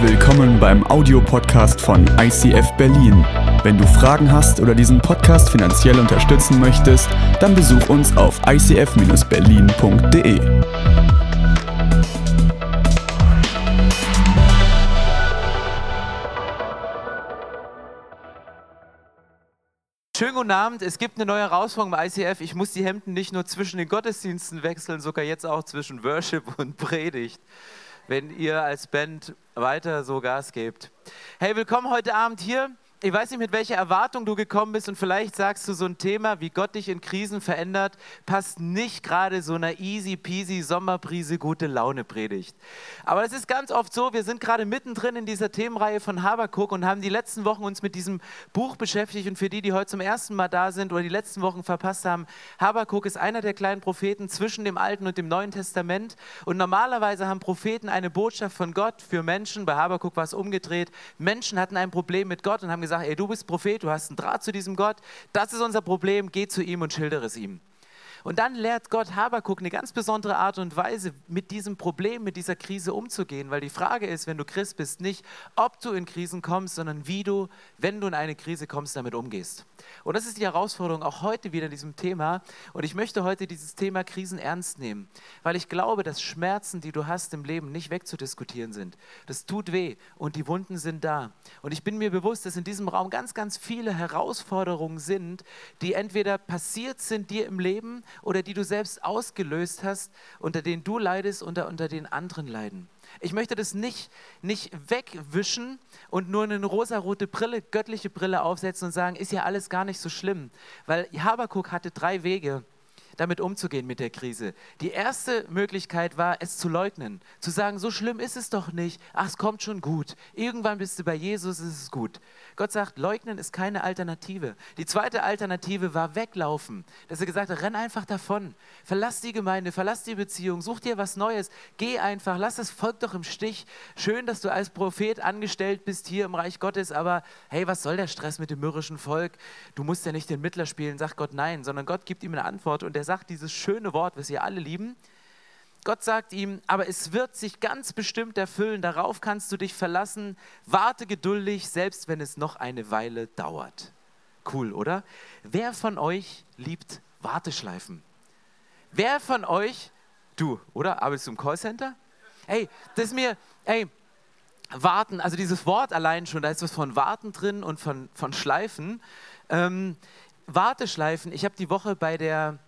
Willkommen beim Audiopodcast von ICF Berlin. Wenn du Fragen hast oder diesen Podcast finanziell unterstützen möchtest, dann besuch uns auf icf-berlin.de. Schönen guten Abend. Es gibt eine neue Herausforderung bei ICF. Ich muss die Hemden nicht nur zwischen den Gottesdiensten wechseln, sogar jetzt auch zwischen Worship und Predigt, wenn ihr als Band weiter so Gas gebt. Hey, willkommen heute Abend hier. Ich weiß nicht, mit welcher Erwartung du gekommen bist und vielleicht sagst du, so ein Thema, wie Gott dich in Krisen verändert, passt nicht gerade so einer easy peasy Sommerprise gute Laune Predigt. Aber es ist ganz oft so, wir sind gerade mittendrin in dieser Themenreihe von Habakuk und haben die letzten Wochen uns mit diesem Buch beschäftigt und für die, die heute zum ersten Mal da sind oder die letzten Wochen verpasst haben, Habakuk ist einer der kleinen Propheten zwischen dem Alten und dem Neuen Testament und normalerweise haben Propheten eine Botschaft von Gott für Menschen, bei Habakuk war es umgedreht, Menschen hatten ein Problem mit Gott und haben gesagt, ey, du bist Prophet, du hast einen Draht zu diesem Gott, das ist unser Problem, geh zu ihm und schildere es ihm. Und dann lehrt Gott Habakuk eine ganz besondere Art und Weise, mit diesem Problem, mit dieser Krise umzugehen. Weil die Frage ist, wenn du Christ bist, nicht, ob du in Krisen kommst, sondern wie du, wenn du in eine Krise kommst, damit umgehst. Und das ist die Herausforderung auch heute wieder in diesem Thema. Und ich möchte heute dieses Thema Krisen ernst nehmen, weil ich glaube, dass Schmerzen, die du hast im Leben, nicht wegzudiskutieren sind. Das tut weh und die Wunden sind da. Und ich bin mir bewusst, dass in diesem Raum ganz, ganz viele Herausforderungen sind, die entweder passiert sind dir im Leben oder die du selbst ausgelöst hast, unter denen du leidest und unter denen anderen leiden. Ich möchte das nicht, nicht wegwischen und nur eine rosarote Brille, göttliche Brille aufsetzen und sagen, ist ja alles gar nicht so schlimm. Weil Habakuk hatte drei Wege, damit umzugehen mit der Krise. Die erste Möglichkeit war, es zu leugnen, zu sagen, so schlimm ist es doch nicht, ach, es kommt schon gut, irgendwann bist du bei Jesus, ist es gut. Gott sagt, leugnen ist keine Alternative. Die zweite Alternative war weglaufen, dass er gesagt hat, renn einfach davon, verlass die Gemeinde, verlass die Beziehung, such dir was Neues, geh einfach, lass das Volk doch im Stich. Schön, dass du als Prophet angestellt bist hier im Reich Gottes, aber hey, was soll der Stress mit dem mürrischen Volk? Du musst ja nicht den Mittler spielen, sagt Gott nein, sondern Gott gibt ihm eine Antwort und er sagt dieses schöne Wort, was ihr alle lieben. Gott sagt ihm, aber es wird sich ganz bestimmt erfüllen, darauf kannst du dich verlassen, warte geduldig, selbst wenn es noch eine Weile dauert. Cool, oder? Wer von euch liebt Warteschleifen? Wer von euch, du, oder? Arbeitest du im Callcenter? Hey, das ist mir, hey, warten, also dieses Wort allein schon, da ist was von warten drin und von, von Schleifen. Ähm, Warteschleifen, ich habe die Woche bei der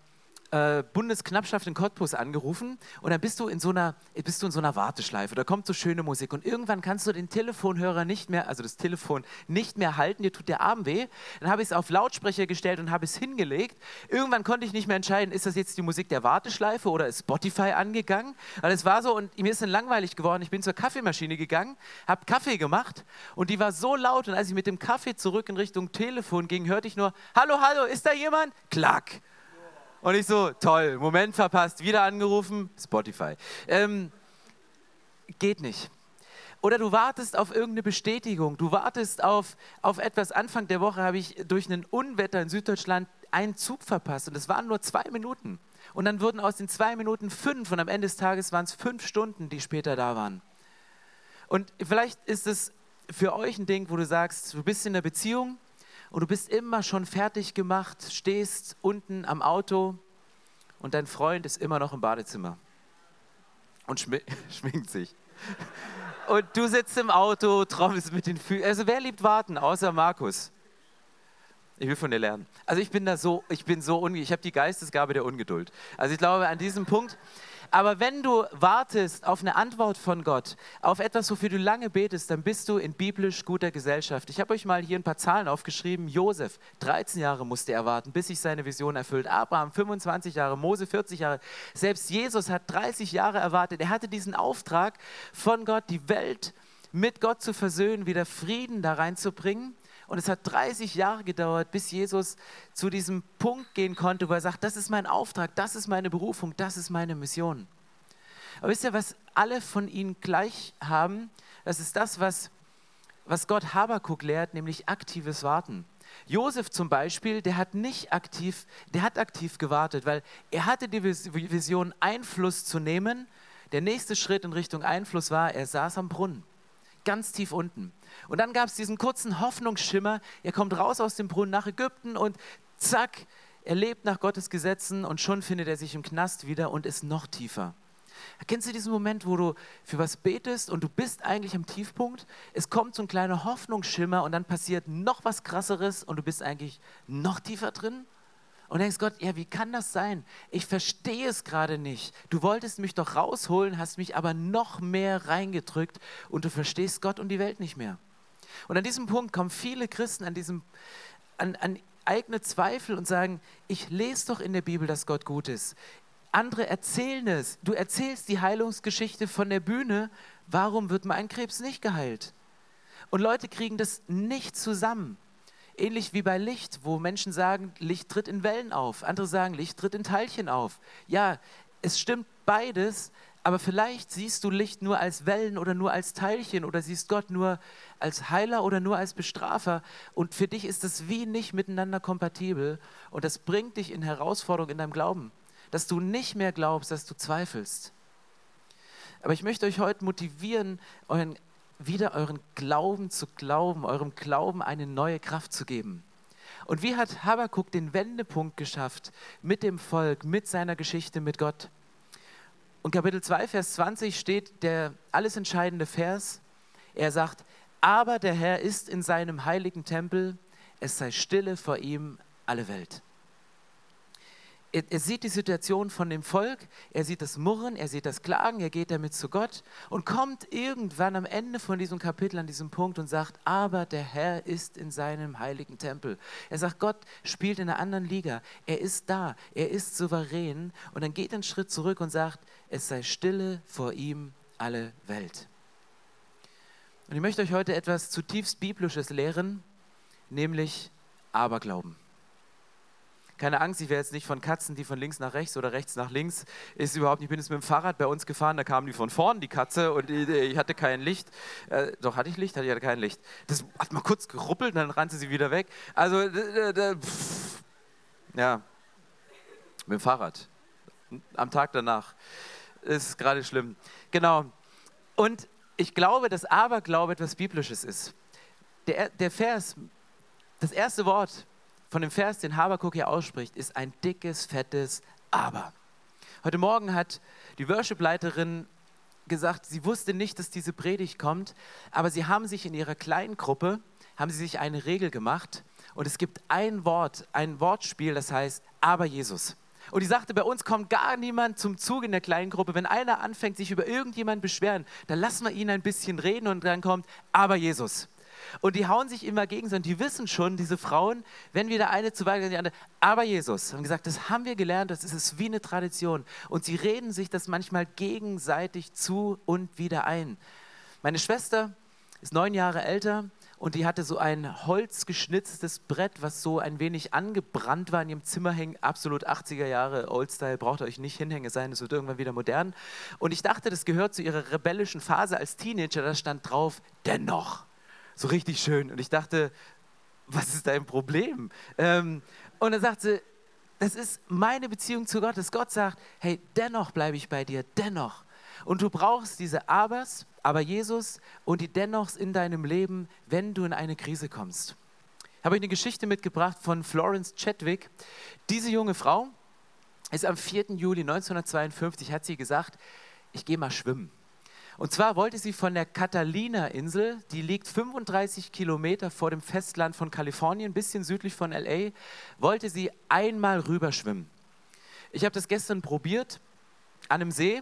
äh, Bundesknappschaft in Cottbus angerufen und dann bist du in so einer bist du in so einer Warteschleife. Da kommt so schöne Musik und irgendwann kannst du den Telefonhörer nicht mehr, also das Telefon nicht mehr halten. Dir tut der Arm weh. Dann habe ich es auf Lautsprecher gestellt und habe es hingelegt. Irgendwann konnte ich nicht mehr entscheiden, ist das jetzt die Musik der Warteschleife oder ist Spotify angegangen? Weil es war so und mir ist dann langweilig geworden. Ich bin zur Kaffeemaschine gegangen, habe Kaffee gemacht und die war so laut und als ich mit dem Kaffee zurück in Richtung Telefon ging, hörte ich nur: Hallo, hallo, ist da jemand? Klack. Und ich so, toll, Moment verpasst, wieder angerufen, Spotify. Ähm, geht nicht. Oder du wartest auf irgendeine Bestätigung, du wartest auf, auf etwas. Anfang der Woche habe ich durch ein Unwetter in Süddeutschland einen Zug verpasst und es waren nur zwei Minuten. Und dann wurden aus den zwei Minuten fünf und am Ende des Tages waren es fünf Stunden, die später da waren. Und vielleicht ist es für euch ein Ding, wo du sagst, du bist in einer Beziehung, und du bist immer schon fertig gemacht, stehst unten am Auto und dein Freund ist immer noch im Badezimmer und schmi schminkt sich. Und du sitzt im Auto, trommelst mit den Füßen. Also wer liebt warten, außer Markus? Ich will von dir lernen. Also ich bin da so, ich bin so, ich habe die Geistesgabe der Ungeduld. Also ich glaube, an diesem Punkt, aber wenn du wartest auf eine Antwort von Gott, auf etwas, wofür du lange betest, dann bist du in biblisch guter Gesellschaft. Ich habe euch mal hier ein paar Zahlen aufgeschrieben. Josef, 13 Jahre musste er warten, bis sich seine Vision erfüllt. Abraham, 25 Jahre, Mose, 40 Jahre. Selbst Jesus hat 30 Jahre erwartet. Er hatte diesen Auftrag von Gott, die Welt mit Gott zu versöhnen, wieder Frieden da reinzubringen. Und es hat 30 Jahre gedauert, bis Jesus zu diesem Punkt gehen konnte, wo er sagt, das ist mein Auftrag, das ist meine Berufung, das ist meine Mission. Aber wisst ihr, was alle von ihnen gleich haben? Das ist das, was, was Gott Habakuk lehrt, nämlich aktives Warten. Josef zum Beispiel, der hat nicht aktiv, der hat aktiv gewartet, weil er hatte die Vision, Einfluss zu nehmen. Der nächste Schritt in Richtung Einfluss war, er saß am Brunnen. ganz tief unten. Und dann gab es diesen kurzen Hoffnungsschimmer, er kommt raus aus dem Brunnen nach Ägypten und zack, er lebt nach Gottes Gesetzen und schon findet er sich im Knast wieder und ist noch tiefer. Kennst du diesen Moment, wo du für was betest und du bist eigentlich am Tiefpunkt? Es kommt so ein kleiner Hoffnungsschimmer und dann passiert noch was Krasseres und du bist eigentlich noch tiefer drin? Und denkst Gott, ja, wie kann das sein? Ich verstehe es gerade nicht. Du wolltest mich doch rausholen, hast mich aber noch mehr reingedrückt und du verstehst Gott und die Welt nicht mehr. Und an diesem Punkt kommen viele Christen an diesem an, an eigene Zweifel und sagen, ich lese doch in der Bibel, dass Gott gut ist. Andere erzählen es. Du erzählst die Heilungsgeschichte von der Bühne. Warum wird mein Krebs nicht geheilt? Und Leute kriegen das nicht zusammen. Ähnlich wie bei Licht, wo Menschen sagen, Licht tritt in Wellen auf. Andere sagen, Licht tritt in Teilchen auf. Ja, es stimmt beides, aber vielleicht siehst du Licht nur als Wellen oder nur als Teilchen oder siehst Gott nur als Heiler oder nur als Bestrafer. Und für dich ist das wie nicht miteinander kompatibel. Und das bringt dich in Herausforderungen in deinem Glauben dass du nicht mehr glaubst, dass du zweifelst. Aber ich möchte euch heute motivieren, euren, wieder euren Glauben zu glauben, eurem Glauben eine neue Kraft zu geben. Und wie hat Habakkuk den Wendepunkt geschafft mit dem Volk, mit seiner Geschichte mit Gott? Und Kapitel 2, Vers 20 steht der alles entscheidende Vers. Er sagt, aber der Herr ist in seinem heiligen Tempel, es sei stille vor ihm alle Welt er, er, sieht die Situation von dem Volk, er sieht das Murren, er sieht das Klagen, er geht damit zu Gott und kommt irgendwann am Ende von diesem Kapitel an diesem Punkt und sagt, aber der Herr ist in seinem heiligen Tempel. Er sagt, Gott spielt in einer anderen Liga, er ist da, er ist souverän und dann geht er einen Schritt zurück und sagt, es sei stille vor ihm alle Welt. Und ich möchte euch heute etwas zutiefst Biblisches lehren, nämlich Aberglauben. Keine Angst, ich wäre jetzt nicht von Katzen, die von links nach rechts oder rechts nach links. Ist überhaupt nicht. Ich bin jetzt mit dem Fahrrad bei uns gefahren, da kam die von vorn, die Katze, und ich hatte kein Licht. Äh, doch, hatte ich Licht? Hatte ich hatte kein Licht. Das hat mal kurz geruppelt dann rannte sie wieder weg. Also, pff, ja, mit dem Fahrrad. Am Tag danach. Ist gerade schlimm. Genau. Und ich glaube, dass Aberglaube etwas Biblisches ist. Der, der Vers, das erste Wort von dem Vers, den Habakuk hier ausspricht, ist ein dickes, fettes Aber. Heute Morgen hat die Worship-Leiterin gesagt, sie wusste nicht, dass diese Predigt kommt, aber sie haben sich in ihrer kleinen Gruppe, haben sie sich eine Regel gemacht und es gibt ein Wort, ein Wortspiel, das heißt Aber Jesus. Und die sagte, bei uns kommt gar niemand zum Zug in der kleinen Gruppe. Wenn einer anfängt, sich über irgendjemanden beschweren, dann lassen wir ihn ein bisschen reden und dann kommt Aber Jesus. Und die hauen sich immer gegenseitig. Die wissen schon, diese Frauen, wenn wieder eine zu weit geht, die andere. Aber Jesus, haben gesagt, das haben wir gelernt, das ist es wie eine Tradition. Und sie reden sich das manchmal gegenseitig zu und wieder ein. Meine Schwester ist neun Jahre älter und die hatte so ein holzgeschnitztes Brett, was so ein wenig angebrannt war in ihrem Zimmer hängen. Absolut 80er Jahre Oldstyle, braucht ihr euch nicht hinhängen, es sein, es wird irgendwann wieder modern. Und ich dachte, das gehört zu ihrer rebellischen Phase als Teenager, da stand drauf, dennoch so richtig schön. Und ich dachte, was ist dein Problem? Ähm, und er sagte, das ist meine Beziehung zu Gott, dass Gott sagt, hey, dennoch bleibe ich bei dir, dennoch. Und du brauchst diese Abers, aber Jesus und die Dennochs in deinem Leben, wenn du in eine Krise kommst. Ich habe euch eine Geschichte mitgebracht von Florence Chadwick. Diese junge Frau ist am 4. Juli 1952, hat sie gesagt, ich gehe mal schwimmen. Und zwar wollte sie von der Catalina-Insel, die liegt 35 Kilometer vor dem Festland von Kalifornien, ein bisschen südlich von LA, wollte sie einmal rüberschwimmen. Ich habe das gestern probiert an einem See.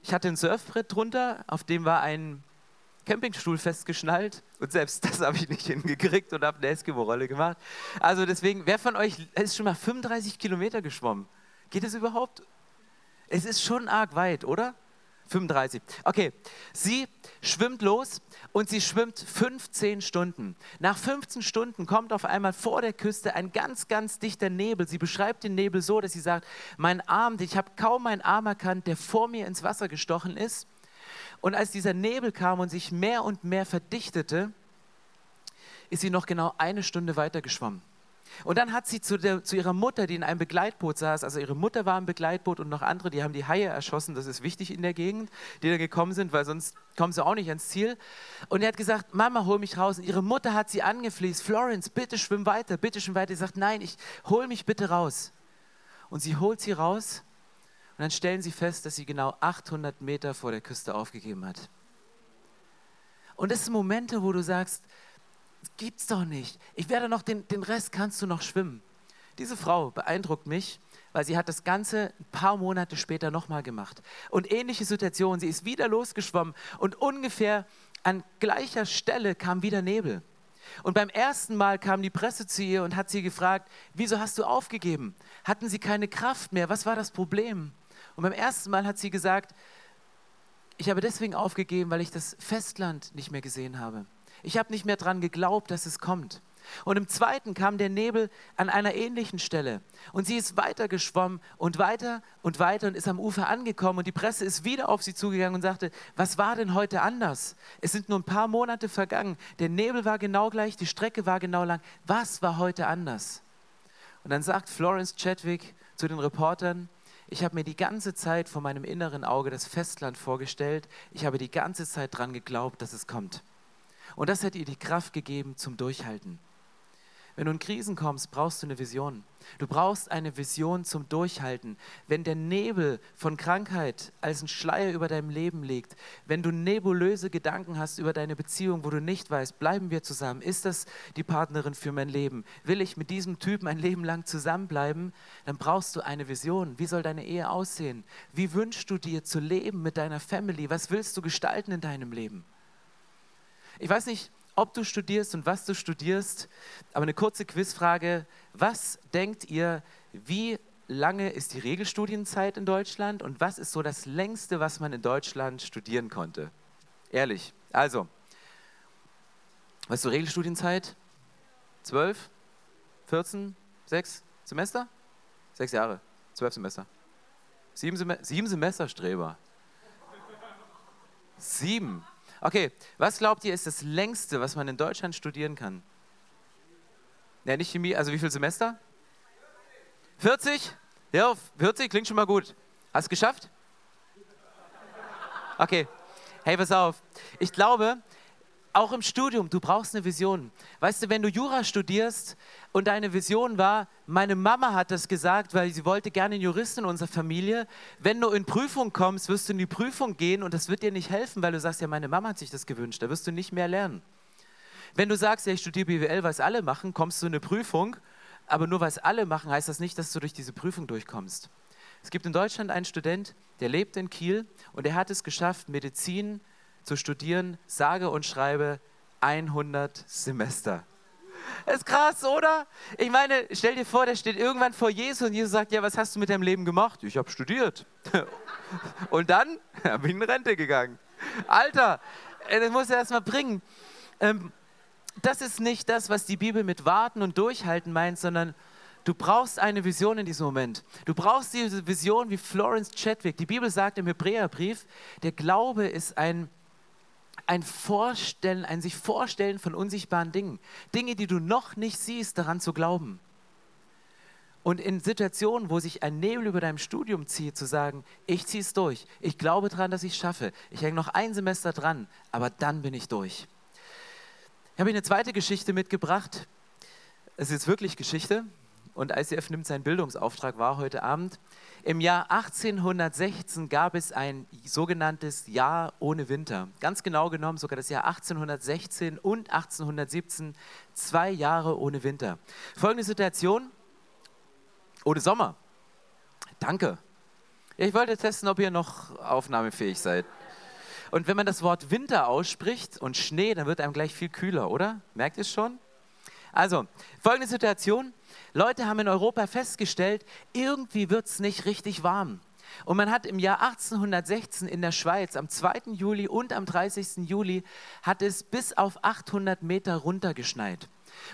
Ich hatte ein Surfbrett drunter, auf dem war ein Campingstuhl festgeschnallt und selbst das habe ich nicht hingekriegt und habe eine Eskimo-Rolle gemacht. Also deswegen, wer von euch ist schon mal 35 Kilometer geschwommen? Geht es überhaupt? Es ist schon arg weit, oder? 35. Okay, sie schwimmt los und sie schwimmt 15 Stunden. Nach 15 Stunden kommt auf einmal vor der Küste ein ganz, ganz dichter Nebel. Sie beschreibt den Nebel so, dass sie sagt, mein Arm, ich habe kaum meinen Arm erkannt, der vor mir ins Wasser gestochen ist. Und als dieser Nebel kam und sich mehr und mehr verdichtete, ist sie noch genau eine Stunde weiter geschwommen. Und dann hat sie zu, der, zu, ihrer Mutter, die in einem Begleitboot saß, also ihre Mutter war im Begleitboot und noch andere, die haben die Haie erschossen, das ist wichtig in der Gegend, die da gekommen sind, weil sonst kommen sie auch nicht ans Ziel. Und er hat gesagt, Mama, hol mich raus. Und ihre Mutter hat sie angefließt, Florence, bitte schwimm weiter, bitte schwimm weiter. Sie sagt, nein, ich hol mich bitte raus. Und sie holt sie raus und dann stellen sie fest, dass sie genau 800 Meter vor der Küste aufgegeben hat. Und das sind Momente, wo du sagst, gibt's doch nicht. Ich werde noch, den, den Rest kannst du noch schwimmen. Diese Frau beeindruckt mich, weil sie hat das Ganze ein paar Monate später nochmal gemacht. Und ähnliche Situation, sie ist wieder losgeschwommen und ungefähr an gleicher Stelle kam wieder Nebel. Und beim ersten Mal kam die Presse zu ihr und hat sie gefragt, wieso hast du aufgegeben? Hatten sie keine Kraft mehr? Was war das Problem? Und beim ersten Mal hat sie gesagt, ich habe deswegen aufgegeben, weil ich das Festland nicht mehr gesehen habe. Ich habe nicht mehr daran geglaubt, dass es kommt. Und im zweiten kam der Nebel an einer ähnlichen Stelle. Und sie ist weiter geschwommen und weiter und weiter und ist am Ufer angekommen. Und die Presse ist wieder auf sie zugegangen und sagte, was war denn heute anders? Es sind nur ein paar Monate vergangen. Der Nebel war genau gleich, die Strecke war genau lang. Was war heute anders? Und dann sagt Florence Chadwick zu den Reportern, ich habe mir die ganze Zeit vor meinem inneren Auge das Festland vorgestellt. Ich habe die ganze Zeit daran geglaubt, dass es kommt. Und das hat ihr die Kraft gegeben zum Durchhalten. Wenn du in Krisen kommst, brauchst du eine Vision. Du brauchst eine Vision zum Durchhalten. Wenn der Nebel von Krankheit als ein Schleier über deinem Leben liegt, wenn du nebulöse Gedanken hast über deine Beziehung, wo du nicht weißt, bleiben wir zusammen? Ist das die Partnerin für mein Leben? Will ich mit diesem Typen ein Leben lang zusammenbleiben? Dann brauchst du eine Vision. Wie soll deine Ehe aussehen? Wie wünschst du dir zu leben mit deiner Family? Was willst du gestalten in deinem Leben? Ich weiß nicht, ob du studierst und was du studierst, aber eine kurze Quizfrage. Was denkt ihr, wie lange ist die Regelstudienzeit in Deutschland und was ist so das längste, was man in Deutschland studieren konnte? Ehrlich. Also, ist so Regelstudienzeit? Zwölf? 14? Sechs Semester? Sechs Jahre. Zwölf Semester. Sieben, Sem sieben Semester, Streber. Sieben. Okay, was glaubt ihr ist das längste, was man in Deutschland studieren kann? Ja, nicht Chemie, also wie viele Semester? 40? Ja, 40 klingt schon mal gut. Hast du es geschafft? Okay, hey, pass auf. Ich glaube, auch im Studium, du brauchst eine Vision. Weißt du, wenn du Jura studierst und deine Vision war, meine Mama hat das gesagt, weil sie wollte gerne einen Juristen in unserer Familie. Wenn du in Prüfung kommst, wirst du in die Prüfung gehen und das wird dir nicht helfen, weil du sagst, ja, meine Mama hat sich das gewünscht. Da wirst du nicht mehr lernen. Wenn du sagst, ja, ich studiere BWL, weil es alle machen, kommst du in eine Prüfung, aber nur weil es alle machen, heißt das nicht, dass du durch diese Prüfung durchkommst. Es gibt in Deutschland einen Student, der lebt in Kiel und er hat es geschafft, Medizin zu studieren, sage und schreibe 100 Semester. Das ist krass, oder? Ich meine, stell dir vor, der steht irgendwann vor Jesus und Jesus sagt, ja, was hast du mit deinem Leben gemacht? Ich habe studiert. Und dann ja, bin ich in Rente gegangen. Alter, das muss er erst mal bringen. Ähm, das ist nicht das, was die Bibel mit Warten und Durchhalten meint, sondern du brauchst eine Vision in diesem Moment. Du brauchst diese Vision wie Florence Chadwick. Die Bibel sagt im Hebräerbrief, der Glaube ist ein ein Vorstellen, ein sich Vorstellen von unsichtbaren Dingen. Dinge, die du noch nicht siehst, daran zu glauben. Und in Situationen, wo sich ein Nebel über deinem Studium zieht, zu sagen, ich ziehe es durch, ich glaube daran, dass ich es schaffe, ich hänge noch ein Semester dran, aber dann bin ich durch. Ich habe eine zweite Geschichte mitgebracht. Es ist wirklich Geschichte und ICF nimmt seinen Bildungsauftrag wahr heute Abend. Im Jahr 1816 gab es ein sogenanntes Jahr ohne Winter. Ganz genau genommen sogar das Jahr 1816 und 1817, zwei Jahre ohne Winter. Folgende Situation, ohne Sommer. Danke. Ich wollte testen, ob ihr noch aufnahmefähig seid. Und wenn man das Wort Winter ausspricht und Schnee, dann wird einem gleich viel kühler, oder? Merkt ihr es schon? Also, folgende Situation. Leute haben in Europa festgestellt, irgendwie wird es nicht richtig warm. Und man hat im Jahr 1816 in der Schweiz am 2. Juli und am 30. Juli hat es bis auf 800 Meter runtergeschneit.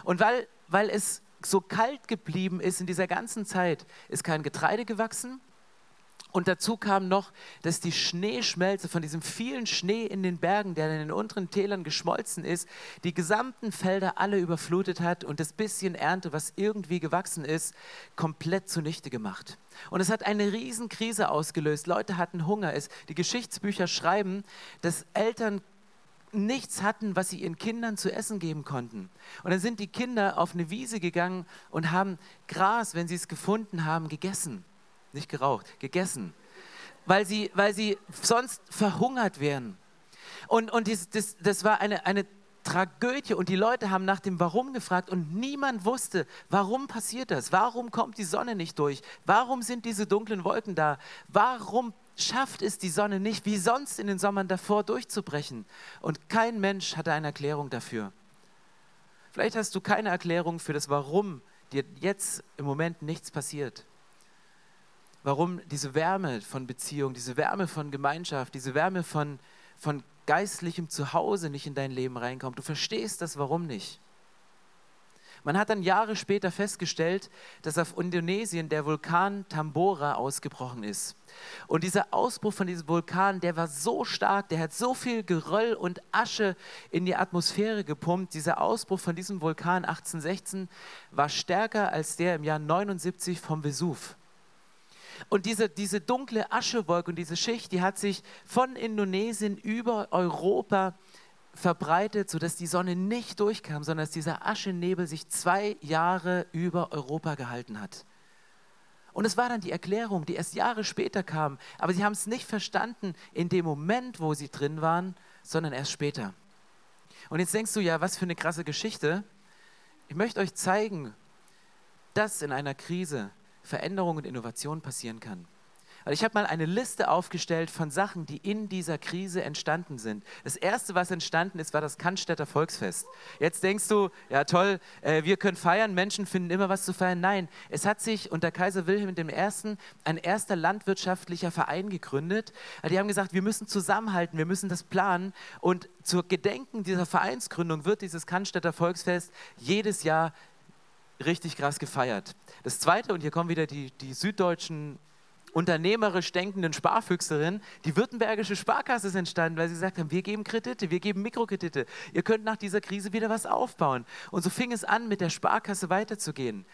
Und weil, weil es so kalt geblieben ist in dieser ganzen Zeit, ist kein Getreide gewachsen Und dazu kam noch, dass die Schneeschmelze von diesem vielen Schnee in den Bergen, der in den unteren Tälern geschmolzen ist, die gesamten Felder alle überflutet hat und das bisschen Ernte, was irgendwie gewachsen ist, komplett zunichte gemacht. Und es hat eine Riesenkrise ausgelöst. Leute hatten Hunger. Es, die Geschichtsbücher schreiben, dass Eltern nichts hatten, was sie ihren Kindern zu essen geben konnten. Und dann sind die Kinder auf eine Wiese gegangen und haben Gras, wenn sie es gefunden haben, gegessen nicht geraucht, gegessen, weil sie, weil sie sonst verhungert wären. Und, und dies, das, das war eine, eine Tragödie und die Leute haben nach dem Warum gefragt und niemand wusste, warum passiert das? Warum kommt die Sonne nicht durch? Warum sind diese dunklen Wolken da? Warum schafft es die Sonne nicht, wie sonst in den Sommern davor durchzubrechen? Und kein Mensch hatte eine Erklärung dafür. Vielleicht hast du keine Erklärung für das Warum dir jetzt im Moment nichts passiert warum diese Wärme von Beziehung, diese Wärme von Gemeinschaft, diese Wärme von, von geistlichem Zuhause nicht in dein Leben reinkommt. Du verstehst das Warum nicht. Man hat dann Jahre später festgestellt, dass auf Indonesien der Vulkan Tambora ausgebrochen ist. Und dieser Ausbruch von diesem Vulkan, der war so stark, der hat so viel Geröll und Asche in die Atmosphäre gepumpt. Dieser Ausbruch von diesem Vulkan 1816 war stärker als der im Jahr 79 vom Vesuv. Und diese, diese dunkle Aschewolke und diese Schicht, die hat sich von Indonesien über Europa verbreitet, sodass die Sonne nicht durchkam, sondern dass dieser Aschenebel sich zwei Jahre über Europa gehalten hat. Und es war dann die Erklärung, die erst Jahre später kam. Aber sie haben es nicht verstanden in dem Moment, wo sie drin waren, sondern erst später. Und jetzt denkst du, ja, was für eine krasse Geschichte. Ich möchte euch zeigen, dass in einer Krise Veränderung und Innovation passieren kann. Also ich habe mal eine Liste aufgestellt von Sachen, die in dieser Krise entstanden sind. Das erste, was entstanden ist, war das Cannstätter Volksfest. Jetzt denkst du, ja toll, äh, wir können feiern, Menschen finden immer was zu feiern. Nein, es hat sich unter Kaiser Wilhelm I. ein erster landwirtschaftlicher Verein gegründet. Die haben gesagt, wir müssen zusammenhalten, wir müssen das planen. Und zur Gedenken dieser Vereinsgründung wird dieses Cannstätter Volksfest jedes Jahr richtig krass gefeiert. Das Zweite, und hier kommen wieder die, die süddeutschen unternehmerisch denkenden Sparfüchserinnen, die württembergische Sparkasse ist entstanden, weil sie gesagt haben, wir geben Kredite, wir geben Mikrokredite. Ihr könnt nach dieser Krise wieder was aufbauen. Und so fing es an, mit der Sparkasse weiterzugehen.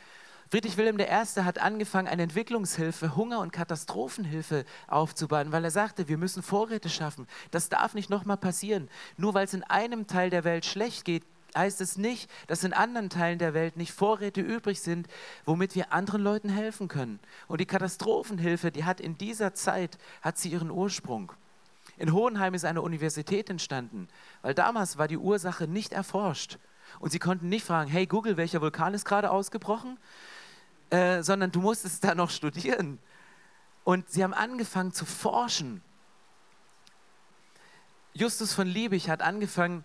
Friedrich Wilhelm I. hat angefangen, eine Entwicklungshilfe, Hunger- und Katastrophenhilfe aufzubauen, weil er sagte, wir müssen Vorräte schaffen. Das darf nicht nochmal passieren. Nur weil es in einem Teil der Welt schlecht geht, heißt es nicht, dass in anderen Teilen der Welt nicht Vorräte übrig sind, womit wir anderen Leuten helfen können. Und die Katastrophenhilfe, die hat in dieser Zeit, hat sie ihren Ursprung. In Hohenheim ist eine Universität entstanden, weil damals war die Ursache nicht erforscht. Und sie konnten nicht fragen, hey Google, welcher Vulkan ist gerade ausgebrochen? Äh, sondern du musstest da noch studieren. Und sie haben angefangen zu forschen. Justus von Liebig hat angefangen,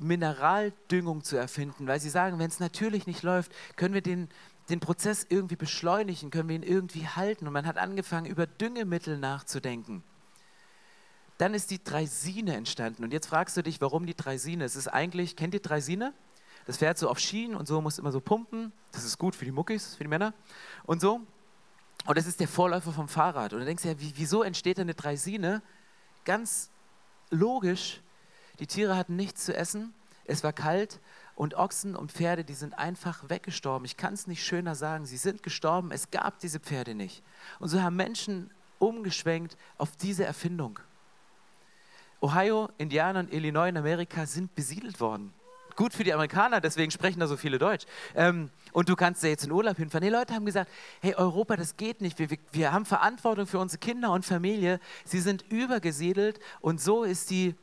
Mineraldüngung zu erfinden, weil sie sagen, wenn es natürlich nicht läuft, können wir den, den Prozess irgendwie beschleunigen, können wir ihn irgendwie halten. Und man hat angefangen, über Düngemittel nachzudenken. Dann ist die Dreisine entstanden. Und jetzt fragst du dich, warum die Dreisine? Es ist eigentlich, kennt ihr Dreisine? Das fährt so auf Schienen und so, muss immer so pumpen. Das ist gut für die Muckis, für die Männer und so. Und das ist der Vorläufer vom Fahrrad. Und du denkst ja, wieso entsteht eine Dreisine? Ganz logisch, die Tiere hatten nichts zu essen, es war kalt und Ochsen und Pferde, die sind einfach weggestorben. Ich kann es nicht schöner sagen, sie sind gestorben, es gab diese Pferde nicht. Und so haben Menschen umgeschwenkt auf diese Erfindung. Ohio, Indiana und Illinois in Amerika sind besiedelt worden. Gut für die Amerikaner, deswegen sprechen da so viele Deutsch. Ähm, und du kannst da jetzt in Urlaub hinfahren. Die Leute haben gesagt, hey Europa, das geht nicht. Wir, wir, wir haben Verantwortung für unsere Kinder und Familie. Sie sind übergesiedelt und so ist die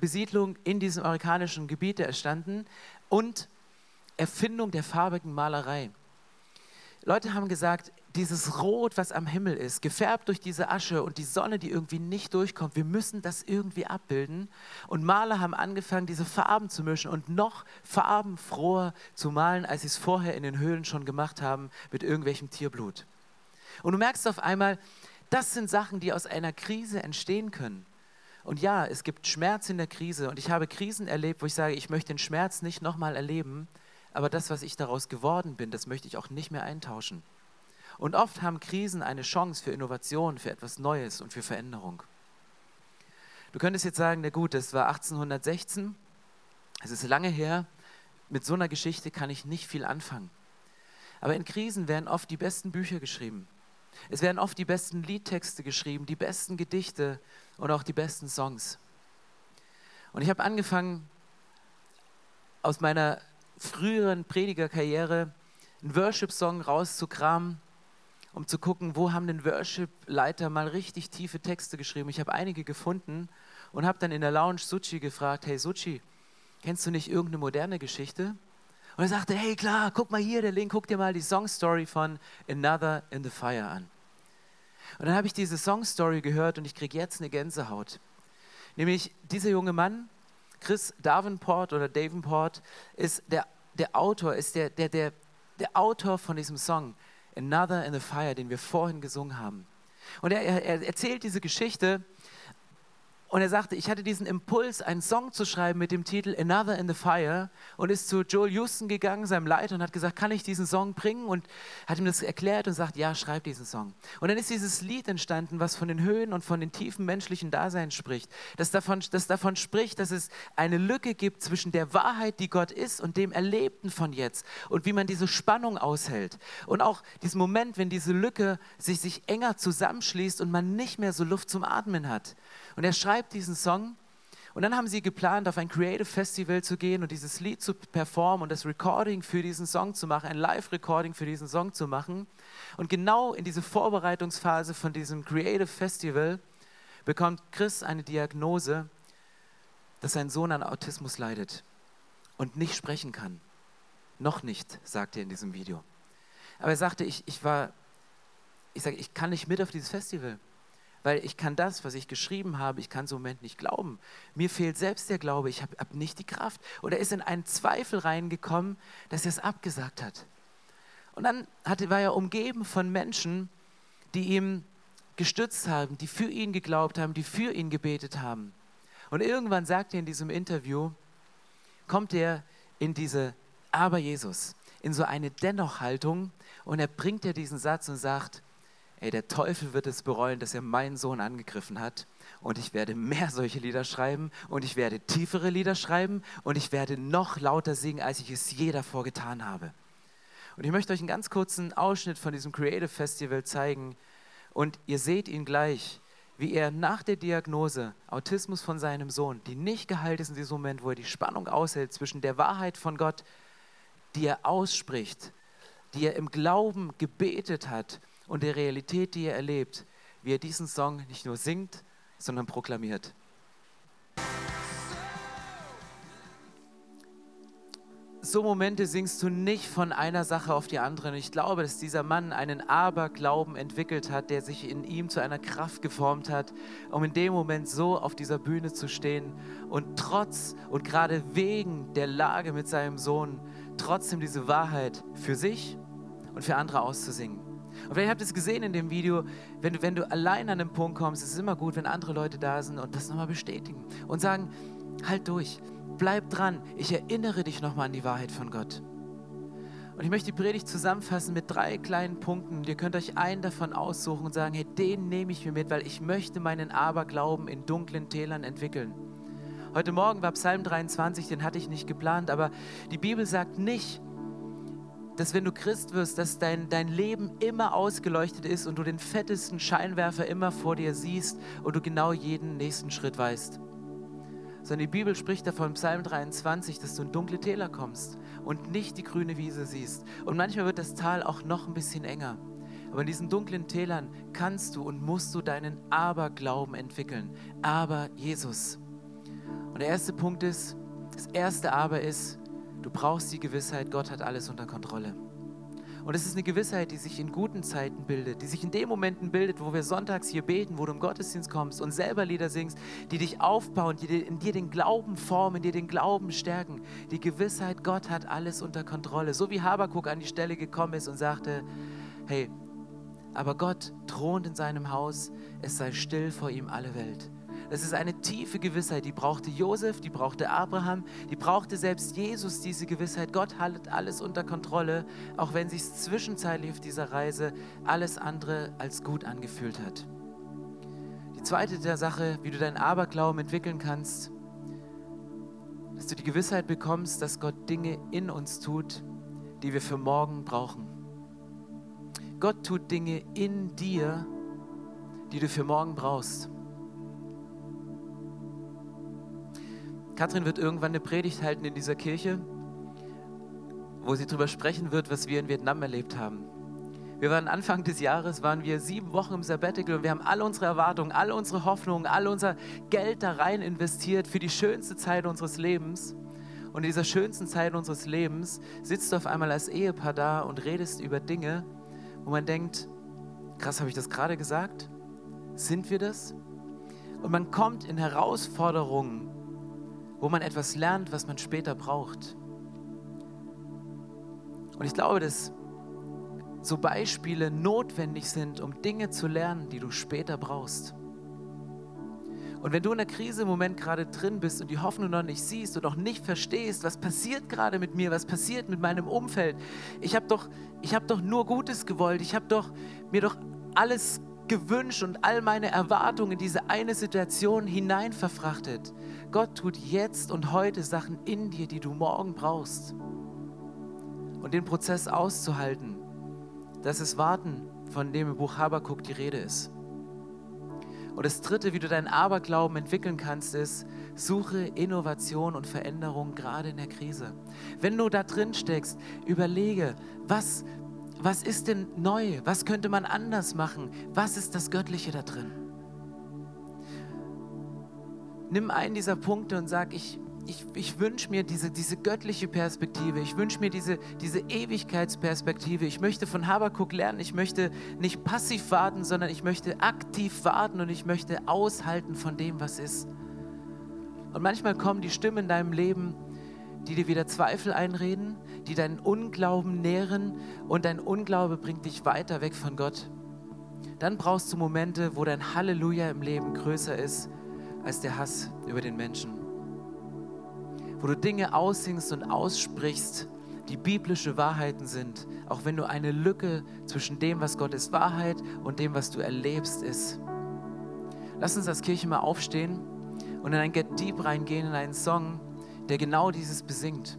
Besiedlung in diesem amerikanischen Gebiet entstanden und Erfindung der farbigen Malerei. Leute haben gesagt, dieses Rot, was am Himmel ist, gefärbt durch diese Asche und die Sonne, die irgendwie nicht durchkommt, wir müssen das irgendwie abbilden. Und Maler haben angefangen, diese Farben zu mischen und noch farbenfroher zu malen, als sie es vorher in den Höhlen schon gemacht haben mit irgendwelchem Tierblut. Und du merkst auf einmal, das sind Sachen, die aus einer Krise entstehen können. Und ja, es gibt Schmerz in der Krise und ich habe Krisen erlebt, wo ich sage, ich möchte den Schmerz nicht nochmal erleben, aber das, was ich daraus geworden bin, das möchte ich auch nicht mehr eintauschen. Und oft haben Krisen eine Chance für Innovation, für etwas Neues und für Veränderung. Du könntest jetzt sagen, na gut, das war 1816, es ist lange her, mit so einer Geschichte kann ich nicht viel anfangen. Aber in Krisen werden oft die besten Bücher geschrieben. Es werden oft die besten Liedtexte geschrieben, die besten Gedichte und auch die besten Songs. Und ich habe angefangen, aus meiner früheren Predigerkarriere einen Worship-Song rauszukramen, um zu gucken, wo haben denn Worship-Leiter mal richtig tiefe Texte geschrieben. Ich habe einige gefunden und habe dann in der Lounge Suchi gefragt, hey Suchi, kennst du nicht irgendeine moderne Geschichte? Und er sagte, hey klar, guck mal hier, der Link, guck dir mal die Songstory von Another in the Fire an. Und dann habe ich diese Songstory gehört und ich kriege jetzt eine Gänsehaut. Nämlich dieser junge Mann, Chris Davenport oder Davenport, ist der, der Autor, ist der, der, der, der Autor von diesem Song Another in the Fire, den wir vorhin gesungen haben. Und er, er erzählt diese Geschichte und er sagte, ich hatte diesen Impuls, einen Song zu schreiben mit dem Titel Another in the Fire und ist zu Joel Houston gegangen, seinem Leiter, und hat gesagt, kann ich diesen Song bringen? Und hat ihm das erklärt und sagt, ja, schreib diesen Song. Und dann ist dieses Lied entstanden, was von den Höhen und von den tiefen menschlichen Daseins spricht. Das davon, das davon spricht, dass es eine Lücke gibt zwischen der Wahrheit, die Gott ist, und dem Erlebten von jetzt. Und wie man diese Spannung aushält. Und auch diesen Moment, wenn diese Lücke sich, sich enger zusammenschließt und man nicht mehr so Luft zum Atmen hat. Und er schreibt diesen Song und dann haben sie geplant, auf ein Creative Festival zu gehen und dieses Lied zu performen und das Recording für diesen Song zu machen, ein Live-Recording für diesen Song zu machen. Und genau in diese Vorbereitungsphase von diesem Creative Festival bekommt Chris eine Diagnose, dass sein Sohn an Autismus leidet und nicht sprechen kann. Noch nicht, sagt er in diesem Video. Aber er sagte, ich, ich war, ich sage, ich kann nicht mit auf dieses Festival weil ich kann das, was ich geschrieben habe, ich kann so im Moment nicht glauben. Mir fehlt selbst der Glaube, ich habe hab nicht die Kraft. Oder er ist in einen Zweifel reingekommen, dass er es abgesagt hat. Und dann hatte, war er umgeben von Menschen, die ihm gestützt haben, die für ihn geglaubt haben, die für ihn gebetet haben. Und irgendwann sagt er in diesem Interview, kommt er in diese Aber Jesus, in so eine Dennoch-Haltung und er bringt ja diesen Satz und sagt, ey, der Teufel wird es bereuen, dass er meinen Sohn angegriffen hat. Und ich werde mehr solche Lieder schreiben und ich werde tiefere Lieder schreiben und ich werde noch lauter singen, als ich es je davor getan habe. Und ich möchte euch einen ganz kurzen Ausschnitt von diesem Creative Festival zeigen. Und ihr seht ihn gleich, wie er nach der Diagnose Autismus von seinem Sohn, die nicht geheilt ist in diesem Moment, wo er die Spannung aushält zwischen der Wahrheit von Gott, die er ausspricht, die er im Glauben gebetet hat und der Realität, die er erlebt, wie er diesen Song nicht nur singt, sondern proklamiert. So Momente singst du nicht von einer Sache auf die andere. Und ich glaube, dass dieser Mann einen Aberglauben entwickelt hat, der sich in ihm zu einer Kraft geformt hat, um in dem Moment so auf dieser Bühne zu stehen und trotz und gerade wegen der Lage mit seinem Sohn trotzdem diese Wahrheit für sich und für andere auszusingen. Und vielleicht habt ihr es gesehen in dem Video, wenn du, wenn du allein an den Punkt kommst, ist es immer gut, wenn andere Leute da sind und das nochmal bestätigen und sagen, halt durch, bleib dran, ich erinnere dich nochmal an die Wahrheit von Gott. Und ich möchte die Predigt zusammenfassen mit drei kleinen Punkten. Ihr könnt euch einen davon aussuchen und sagen, hey, den nehme ich mir mit, weil ich möchte meinen Aberglauben in dunklen Tälern entwickeln. Heute Morgen war Psalm 23, den hatte ich nicht geplant, aber die Bibel sagt nicht, dass wenn du Christ wirst, dass dein, dein Leben immer ausgeleuchtet ist und du den fettesten Scheinwerfer immer vor dir siehst und du genau jeden nächsten Schritt weißt. Sondern die Bibel spricht davon, Psalm 23, dass du in dunkle Täler kommst und nicht die grüne Wiese siehst. Und manchmal wird das Tal auch noch ein bisschen enger. Aber in diesen dunklen Tälern kannst du und musst du deinen Aberglauben entwickeln. Aber Jesus. Und der erste Punkt ist, das erste Aber ist, Du brauchst die Gewissheit, Gott hat alles unter Kontrolle. Und es ist eine Gewissheit, die sich in guten Zeiten bildet, die sich in den Momenten bildet, wo wir sonntags hier beten, wo du im Gottesdienst kommst und selber Lieder singst, die dich aufbauen, die in dir den Glauben formen, dir den Glauben stärken. Die Gewissheit, Gott hat alles unter Kontrolle. So wie Habakuk an die Stelle gekommen ist und sagte, hey, aber Gott thront in seinem Haus, es sei still vor ihm alle Welt. Das ist eine tiefe Gewissheit, die brauchte Josef, die brauchte Abraham, die brauchte selbst Jesus diese Gewissheit. Gott hat alles unter Kontrolle, auch wenn sich zwischenzeitlich auf dieser Reise alles andere als gut angefühlt hat. Die zweite der Sache, wie du deinen Aberglauben entwickeln kannst, dass du die Gewissheit bekommst, dass Gott Dinge in uns tut, die wir für morgen brauchen. Gott tut Dinge in dir, die du für morgen brauchst. Kathrin wird irgendwann eine Predigt halten in dieser Kirche, wo sie darüber sprechen wird, was wir in Vietnam erlebt haben. Wir waren Anfang des Jahres, waren wir sieben Wochen im Sabbatical und wir haben alle unsere Erwartungen, alle unsere Hoffnungen, all unser Geld da rein investiert für die schönste Zeit unseres Lebens. Und in dieser schönsten Zeit unseres Lebens sitzt du auf einmal als Ehepaar da und redest über Dinge, wo man denkt, krass, habe ich das gerade gesagt? Sind wir das? Und man kommt in Herausforderungen, wo man etwas lernt, was man später braucht. Und ich glaube, dass so Beispiele notwendig sind, um Dinge zu lernen, die du später brauchst. Und wenn du in der Krise im Moment gerade drin bist und die Hoffnung noch nicht siehst und auch nicht verstehst, was passiert gerade mit mir, was passiert mit meinem Umfeld, ich habe doch, hab doch nur Gutes gewollt, ich habe doch, mir doch alles gewünscht und all meine Erwartungen in diese eine Situation hinein verfrachtet. Gott tut jetzt und heute Sachen in dir, die du morgen brauchst. Und den Prozess auszuhalten, das ist Warten, von dem im Buch Habakuk die Rede ist. Und das Dritte, wie du deinen Aberglauben entwickeln kannst, ist, suche Innovation und Veränderung gerade in der Krise. Wenn du da drin steckst, überlege, was, was ist denn neu? Was könnte man anders machen? Was ist das Göttliche da drin? Nimm einen dieser Punkte und sag, ich, ich, ich wünsche mir diese, diese göttliche Perspektive, ich wünsche mir diese, diese Ewigkeitsperspektive. Ich möchte von Habakuk lernen, ich möchte nicht passiv warten, sondern ich möchte aktiv warten und ich möchte aushalten von dem, was ist. Und manchmal kommen die Stimmen in deinem Leben, die dir wieder Zweifel einreden, die deinen Unglauben nähren und dein Unglaube bringt dich weiter weg von Gott. Dann brauchst du Momente, wo dein Halleluja im Leben größer ist als der Hass über den Menschen wo du Dinge aussingst und aussprichst, die biblische Wahrheiten sind, auch wenn du eine Lücke zwischen dem, was Gottes Wahrheit und dem, was du erlebst, ist. Lass uns als Kirche mal aufstehen und in ein Get Deep reingehen, in einen Song, der genau dieses besingt.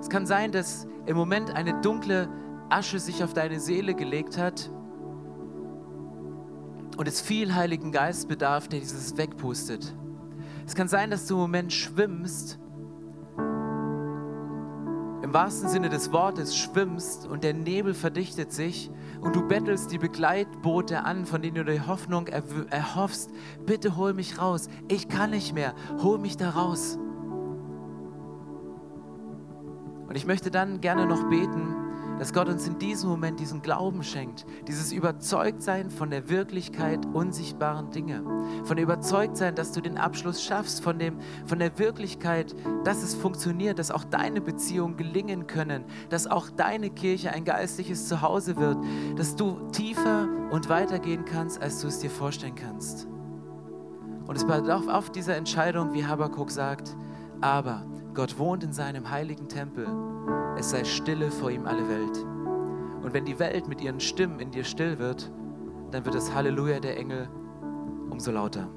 Es kann sein, dass im Moment eine dunkle Asche sich auf deine Seele gelegt hat und es viel Heiligen Geist bedarf, der dieses wegpustet. Es kann sein, dass du im Moment schwimmst im wahrsten Sinne des Wortes schwimmst und der Nebel verdichtet sich und du bettelst die Begleitboote an, von denen du die Hoffnung erhoffst, bitte hol mich raus, ich kann nicht mehr, hol mich da raus. Ich möchte dann gerne noch beten, dass Gott uns in diesem Moment diesen Glauben schenkt, dieses Überzeugtsein von der Wirklichkeit unsichtbaren Dinge, von der Überzeugtsein, dass du den Abschluss schaffst, von, dem, von der Wirklichkeit, dass es funktioniert, dass auch deine Beziehungen gelingen können, dass auch deine Kirche ein geistliches Zuhause wird, dass du tiefer und weiter gehen kannst, als du es dir vorstellen kannst. Und es bedarf auf dieser Entscheidung, wie Habakkuk sagt, aber Gott wohnt in seinem heiligen Tempel es sei stille vor ihm alle Welt. Und wenn die Welt mit ihren Stimmen in dir still wird, dann wird das Halleluja der Engel umso lauter.